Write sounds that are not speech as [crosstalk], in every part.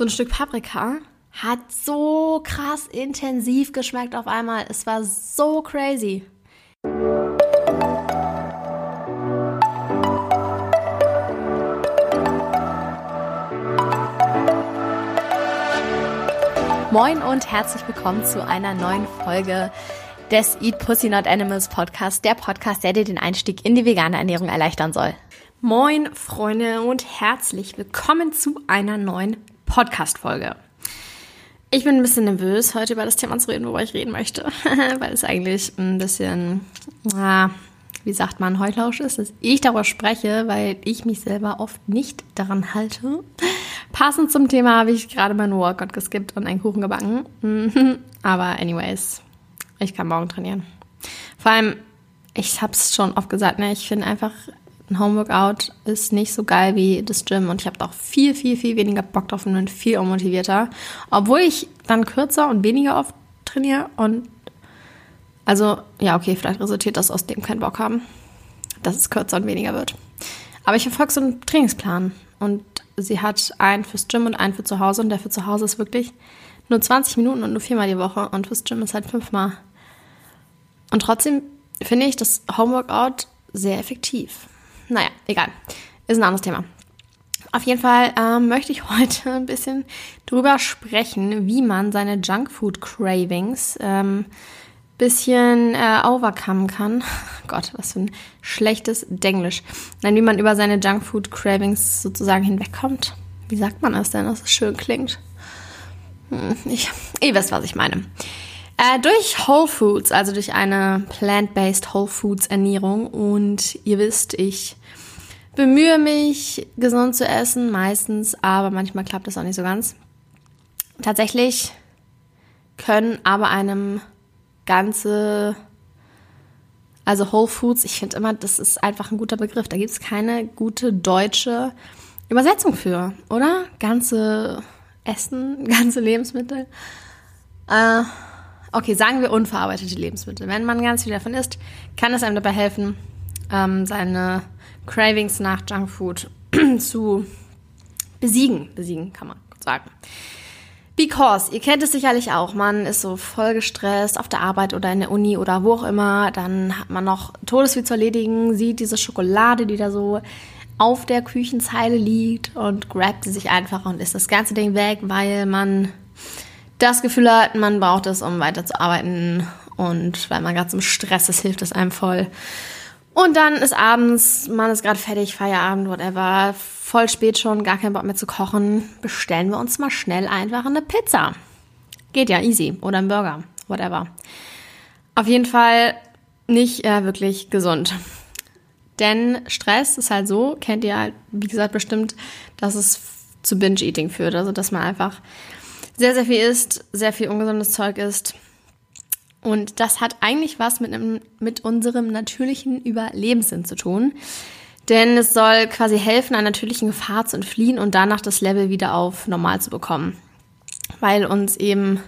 so ein Stück Paprika hat so krass intensiv geschmeckt auf einmal. Es war so crazy. Moin und herzlich willkommen zu einer neuen Folge des Eat Pussy Not Animals Podcast, der Podcast, der dir den Einstieg in die vegane Ernährung erleichtern soll. Moin Freunde und herzlich willkommen zu einer neuen Podcast-Folge. Ich bin ein bisschen nervös, heute über das Thema zu reden, worüber ich reden möchte, [laughs] weil es eigentlich ein bisschen, na, wie sagt man, Heutlausch ist, dass ich darüber spreche, weil ich mich selber oft nicht daran halte. Passend zum Thema habe ich gerade meinen Workout geskippt und einen Kuchen gebacken. [laughs] Aber anyways, ich kann morgen trainieren. Vor allem, ich habe es schon oft gesagt, ne, ich finde einfach ein Homeworkout ist nicht so geil wie das Gym und ich habe auch viel, viel, viel weniger Bock drauf und bin viel unmotivierter. Obwohl ich dann kürzer und weniger oft trainiere und also, ja, okay, vielleicht resultiert das aus dem kein Bock haben, dass es kürzer und weniger wird. Aber ich verfolge so einen Trainingsplan und sie hat einen fürs Gym und einen für zu Hause und der für zu Hause ist wirklich nur 20 Minuten und nur viermal die Woche und fürs Gym ist halt fünfmal. Und trotzdem finde ich das Homeworkout sehr effektiv. Naja, egal. Ist ein anderes Thema. Auf jeden Fall ähm, möchte ich [laughs] heute ein bisschen drüber sprechen, wie man seine Junkfood Cravings ähm, bisschen äh, overcome kann. [laughs] Gott, was für ein schlechtes Denglisch. Nein, wie man über seine Junkfood Cravings sozusagen hinwegkommt. Wie sagt man das denn, dass es schön klingt? Hm, ich, ihr wisst, was ich meine. Äh, durch Whole Foods, also durch eine plant-based Whole Foods Ernährung. Und ihr wisst, ich bemühe mich, gesund zu essen, meistens, aber manchmal klappt das auch nicht so ganz. Tatsächlich können aber einem ganze, also Whole Foods, ich finde immer, das ist einfach ein guter Begriff. Da gibt es keine gute deutsche Übersetzung für, oder? Ganze Essen, [laughs] ganze Lebensmittel. Äh, okay, sagen wir unverarbeitete Lebensmittel. Wenn man ganz viel davon isst, kann es einem dabei helfen, ähm, seine Cravings nach Junkfood [clears throat] zu besiegen. Besiegen kann man sagen. Because, ihr kennt es sicherlich auch, man ist so voll gestresst auf der Arbeit oder in der Uni oder wo auch immer, dann hat man noch Todesvieh zu erledigen, sieht diese Schokolade, die da so auf der Küchenzeile liegt und grabt sie sich einfach und isst das ganze Ding weg, weil man das Gefühl hat, man braucht es, um weiterzuarbeiten und weil man gerade zum Stress ist, hilft es einem voll. Und dann ist abends, man ist gerade fertig, Feierabend, whatever, voll spät schon, gar keinen Bock mehr zu kochen. Bestellen wir uns mal schnell einfach eine Pizza. Geht ja easy. Oder ein Burger, whatever. Auf jeden Fall nicht äh, wirklich gesund. Denn Stress ist halt so, kennt ihr halt, wie gesagt, bestimmt, dass es zu Binge-Eating führt. Also, dass man einfach sehr, sehr viel isst, sehr viel ungesundes Zeug isst und das hat eigentlich was mit, einem, mit unserem natürlichen Überlebenssinn zu tun. Denn es soll quasi helfen, einer natürlichen Gefahr zu entfliehen und danach das Level wieder auf normal zu bekommen. Weil uns eben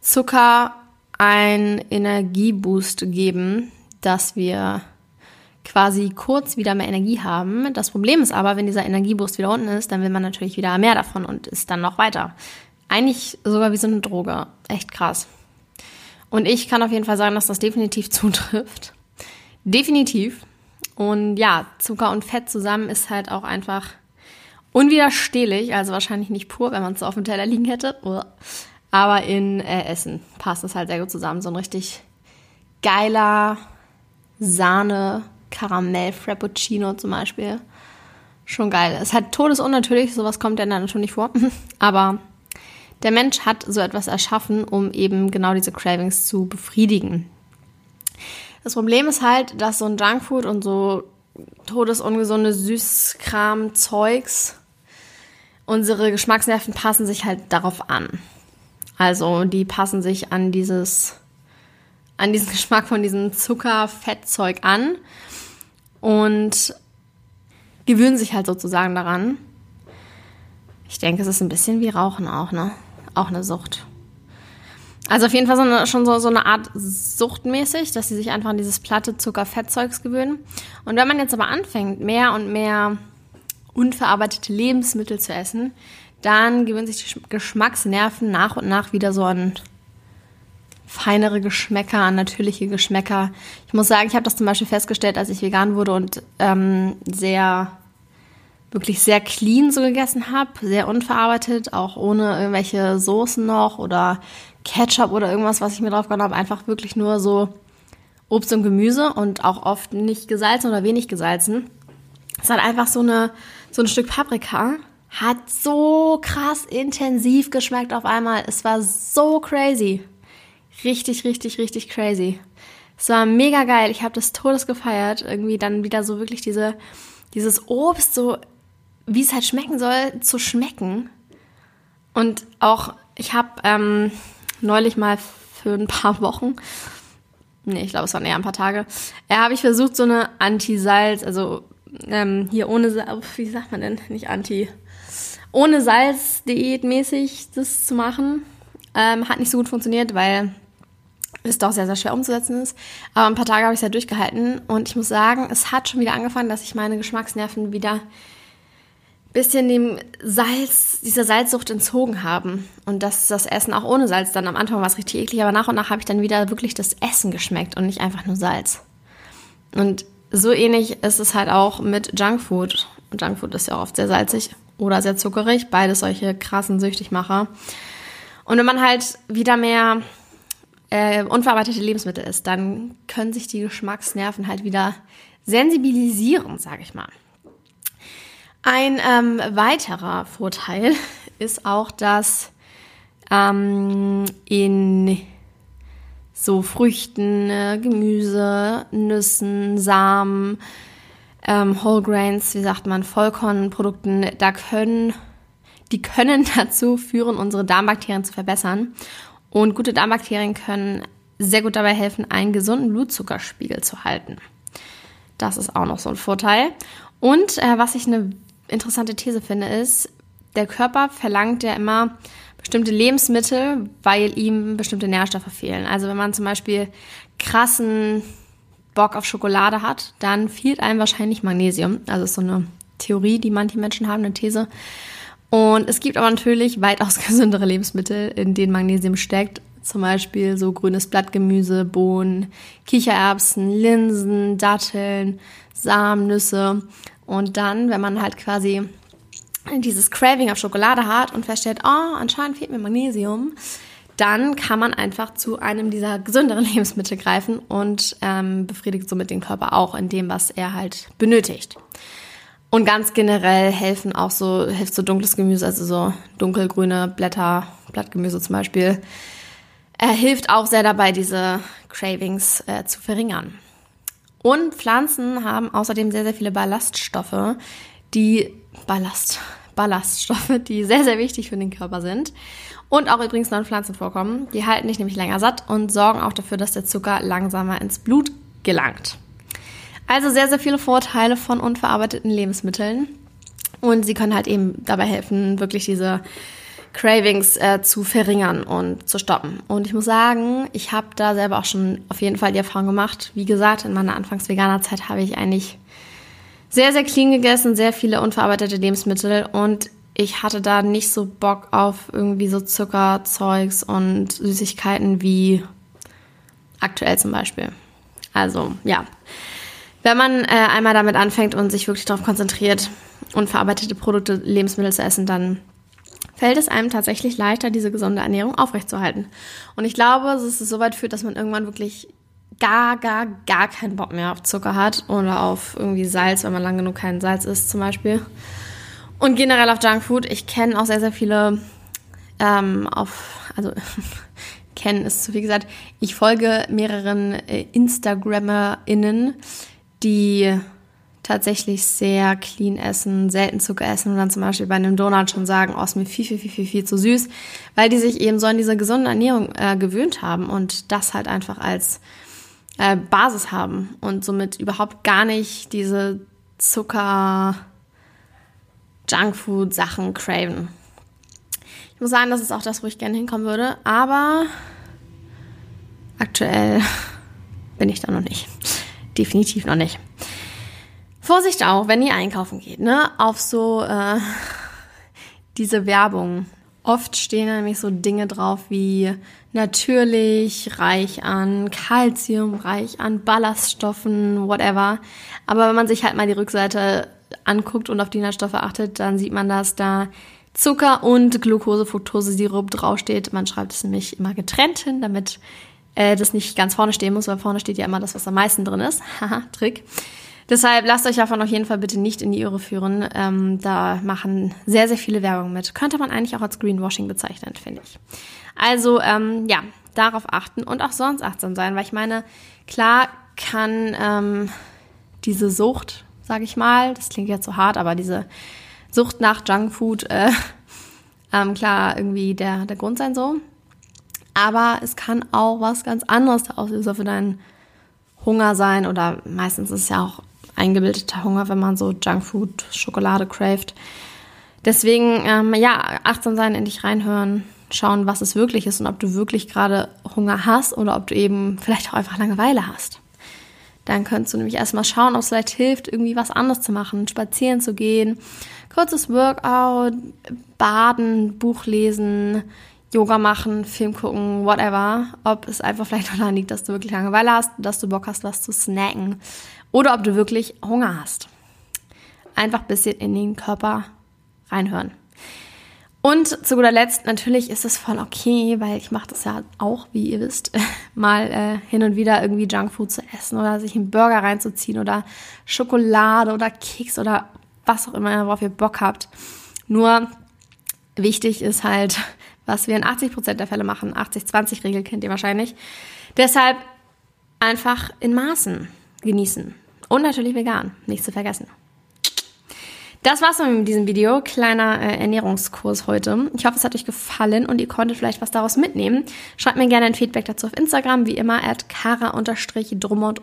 Zucker einen Energieboost geben, dass wir quasi kurz wieder mehr Energie haben. Das Problem ist aber, wenn dieser Energieboost wieder unten ist, dann will man natürlich wieder mehr davon und ist dann noch weiter. Eigentlich sogar wie so eine Droge. Echt krass. Und ich kann auf jeden Fall sagen, dass das definitiv [laughs] zutrifft. Definitiv. Und ja, Zucker und Fett zusammen ist halt auch einfach unwiderstehlich. Also wahrscheinlich nicht pur, wenn man es so auf dem Teller liegen hätte. Aber in äh, Essen passt es halt sehr gut zusammen. So ein richtig geiler Sahne, Karamell, Frappuccino zum Beispiel. Schon geil. Es ist halt todesunnatürlich, sowas kommt ja Natur nicht vor. [laughs] Aber der Mensch hat so etwas erschaffen, um eben genau diese Cravings zu befriedigen. Das Problem ist halt, dass so ein Junkfood und so todesungesunde Süßkram-Zeugs, unsere Geschmacksnerven passen sich halt darauf an. Also die passen sich an dieses, an diesen [laughs] Geschmack von diesem Zucker-Fettzeug an und gewöhnen sich halt sozusagen daran. Ich denke, es ist ein bisschen wie Rauchen auch, ne? Auch eine Sucht. Also auf jeden Fall so eine, schon so, so eine Art Suchtmäßig, dass sie sich einfach an dieses platte Zucker-Fettzeugs gewöhnen. Und wenn man jetzt aber anfängt, mehr und mehr unverarbeitete Lebensmittel zu essen, dann gewöhnen sich die Geschmacksnerven nach und nach wieder so an feinere Geschmäcker, an natürliche Geschmäcker. Ich muss sagen, ich habe das zum Beispiel festgestellt, als ich vegan wurde und ähm, sehr, wirklich sehr clean so gegessen habe, sehr unverarbeitet, auch ohne irgendwelche Soßen noch oder Ketchup oder irgendwas, was ich mir drauf gehauen habe, einfach wirklich nur so Obst und Gemüse und auch oft nicht gesalzen oder wenig gesalzen. Es hat einfach so eine so ein Stück Paprika hat so krass intensiv geschmeckt auf einmal. Es war so crazy. Richtig, richtig, richtig crazy. Es war mega geil. Ich habe das Todes gefeiert. Irgendwie dann wieder so wirklich diese, dieses Obst, so wie es halt schmecken soll, zu schmecken. Und auch, ich habe ähm, neulich mal für ein paar [laughs] Wochen, nee, ich glaube, es waren eher ein paar Tage, äh, habe ich versucht, so eine Anti-Salz, also ähm, hier ohne, wie sagt man denn, nicht Anti, ohne Salz-Diät mäßig das zu machen. Ähm, hat nicht so gut funktioniert, weil es doch sehr, sehr schwer umzusetzen ist. Aber ein paar Tage habe ich es ja durchgehalten und ich muss sagen, es hat schon wieder angefangen, dass sich meine Geschmacksnerven wieder bisschen dem Salz, dieser Salzsucht entzogen haben. Und dass das Essen auch ohne Salz dann am Anfang war es richtig eklig, aber nach und nach habe ich dann wieder wirklich das Essen geschmeckt und nicht einfach nur Salz. Und so ähnlich ist es halt auch mit Junkfood. Und Junkfood ist ja auch oft sehr salzig oder sehr zuckerig, beides solche krassen Süchtigmacher. Und wenn man halt wieder mehr äh, unverarbeitete Lebensmittel isst, dann können sich die Geschmacksnerven halt wieder sensibilisieren, sage ich mal. Ein ähm, weiterer Vorteil [laughs] ist auch, dass ähm, in so Früchten, äh, Gemüse, Nüssen, Samen, ähm, Whole Grains, wie sagt man, Vollkornprodukten, da können, die können [laughs] dazu führen, unsere Darmbakterien zu verbessern. Und gute Darmbakterien können sehr gut dabei helfen, einen gesunden Blutzuckerspiegel zu halten. Das ist auch noch so ein Vorteil. Und äh, was ich eine interessante These finde, ist, der Körper verlangt ja immer bestimmte Lebensmittel, weil ihm bestimmte Nährstoffe fehlen. Also wenn man zum Beispiel krassen Bock auf Schokolade hat, dann fehlt einem wahrscheinlich Magnesium. Also ist so eine Theorie, die manche Menschen haben, eine These. Und es gibt aber natürlich weitaus [laughs] gesündere Lebensmittel, in denen Magnesium steckt. Zum Beispiel so grünes Blattgemüse, Bohnen, Kichererbsen, Linsen, Datteln, Samen, Nüsse. Und dann, wenn man halt quasi dieses Craving auf Schokolade hat und feststellt, oh, anscheinend fehlt mir Magnesium, dann kann man einfach zu einem dieser gesünderen [laughs] Lebensmittel greifen und ähm, befriedigt somit den Körper auch in dem, was er halt benötigt. Und ganz generell helfen auch so, hilft so dunkles Gemüse, also so dunkelgrüne Blätter, Blattgemüse zum Beispiel, er hilft auch sehr dabei, diese Cravings äh, zu verringern. Und Pflanzen haben außerdem sehr, sehr viele Ballaststoffe, die Ballast, Ballaststoffe, die sehr, sehr wichtig für den Körper sind. Und auch übrigens in Pflanzen vorkommen. Die halten dich nämlich länger satt und sorgen auch dafür, dass der Zucker langsamer ins Blut gelangt. Also sehr, sehr viele Vorteile von unverarbeiteten Lebensmitteln. Und sie können halt eben dabei helfen, wirklich diese Cravings äh, zu verringern und zu stoppen. Und ich muss sagen, ich habe da selber auch schon auf jeden Fall die Erfahrung gemacht. Wie gesagt, in meiner Anfangs-Veganer-Zeit habe ich eigentlich sehr, sehr clean gegessen, sehr viele unverarbeitete Lebensmittel und ich hatte da nicht so Bock auf irgendwie so Zuckerzeugs und Süßigkeiten wie aktuell zum Beispiel. Also ja, wenn man äh, einmal damit anfängt und sich wirklich darauf konzentriert, unverarbeitete Produkte, Lebensmittel zu essen, dann fällt es einem tatsächlich leichter, diese gesunde Ernährung aufrechtzuerhalten. Und ich glaube, dass es so weit führt, dass man irgendwann wirklich gar, gar, gar keinen Bock mehr auf Zucker hat oder auf irgendwie Salz, wenn man lang genug kein Salz isst zum Beispiel. Und generell auf Junkfood. Ich kenne auch sehr, sehr viele ähm, auf, also [laughs] kennen ist zu viel gesagt. Ich folge mehreren äh, InstagrammerInnen, die tatsächlich sehr clean essen, selten Zucker essen und dann zum Beispiel bei einem Donut schon sagen, oh, ist mir viel, viel, viel, viel, viel zu süß, weil die sich eben so an diese gesunde Ernährung äh, gewöhnt haben und das halt einfach als äh, Basis haben und somit überhaupt gar nicht diese Zucker, Junkfood-Sachen craven. Ich muss sagen, das ist auch das, wo ich gerne hinkommen würde, aber aktuell [laughs] bin ich da noch nicht definitiv noch nicht. Vorsicht auch, wenn ihr einkaufen geht, ne? Auf so äh, [laughs] diese Werbung. Oft stehen nämlich so Dinge drauf wie natürlich, reich an Kalzium, reich an Ballaststoffen, whatever. Aber wenn man sich halt mal die Rückseite anguckt und auf die Inhaltsstoffe achtet, dann sieht man, dass da Zucker und Glucose-Fructose-Sirup draufsteht. Man schreibt es nämlich immer getrennt hin, damit äh, das nicht ganz vorne stehen muss, weil vorne steht ja immer das, was am meisten drin ist. [laughs] Haha, Trick. Deshalb lasst euch davon auf jeden Fall bitte nicht in die Irre führen. Ähm, da machen sehr, sehr viele Werbung mit. Könnte man eigentlich auch als Greenwashing bezeichnen, finde ich. Also ähm, ja, darauf achten und auch sonst achtsam sein, weil ich meine, klar kann ähm, diese Sucht, sage ich mal, das klingt jetzt so hart, aber diese Sucht nach Junkfood, äh, [laughs] ähm, klar irgendwie der, der Grund sein so. Aber es kann auch was ganz anderes der Auslöser für deinen Hunger sein oder meistens ist es ja auch eingebildeter Hunger, wenn man so Junkfood, Schokolade craved. Deswegen, ähm, ja, achtsam sein, in dich reinhören, schauen, was es wirklich ist und ob du wirklich gerade Hunger hast oder ob du eben vielleicht auch einfach Langeweile hast. Dann könntest du nämlich erstmal schauen, ob es vielleicht hilft, irgendwie was anderes zu machen, spazieren zu gehen, kurzes Workout, baden, Buch lesen, Yoga machen, Film gucken, whatever. Ob es einfach vielleicht daran liegt, dass du wirklich Langeweile hast, dass du Bock hast, was zu snacken oder ob du wirklich Hunger hast. Einfach ein bisschen in den Körper reinhören. Und zu guter Letzt, natürlich ist es voll okay, weil ich mache das ja auch, wie ihr wisst, [laughs] mal äh, hin und wieder irgendwie Junkfood zu essen oder sich einen Burger reinzuziehen oder Schokolade oder Keks oder was auch immer, worauf ihr Bock habt. Nur wichtig ist halt, was wir in 80% der Fälle machen. 80-20-Regel kennt ihr wahrscheinlich. Deshalb einfach in Maßen genießen. Und natürlich vegan, nicht zu vergessen. Das war's mit diesem Video. Kleiner äh, Ernährungskurs heute. Ich hoffe, es hat euch gefallen und ihr konntet vielleicht was daraus mitnehmen. Schreibt mir gerne ein Feedback dazu auf Instagram, wie immer, at kara-drummond-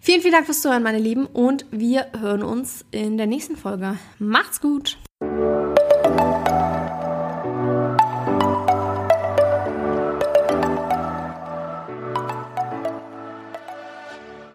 Vielen, vielen Dank fürs Zuhören, meine Lieben, und wir hören uns in der nächsten Folge. Macht's gut!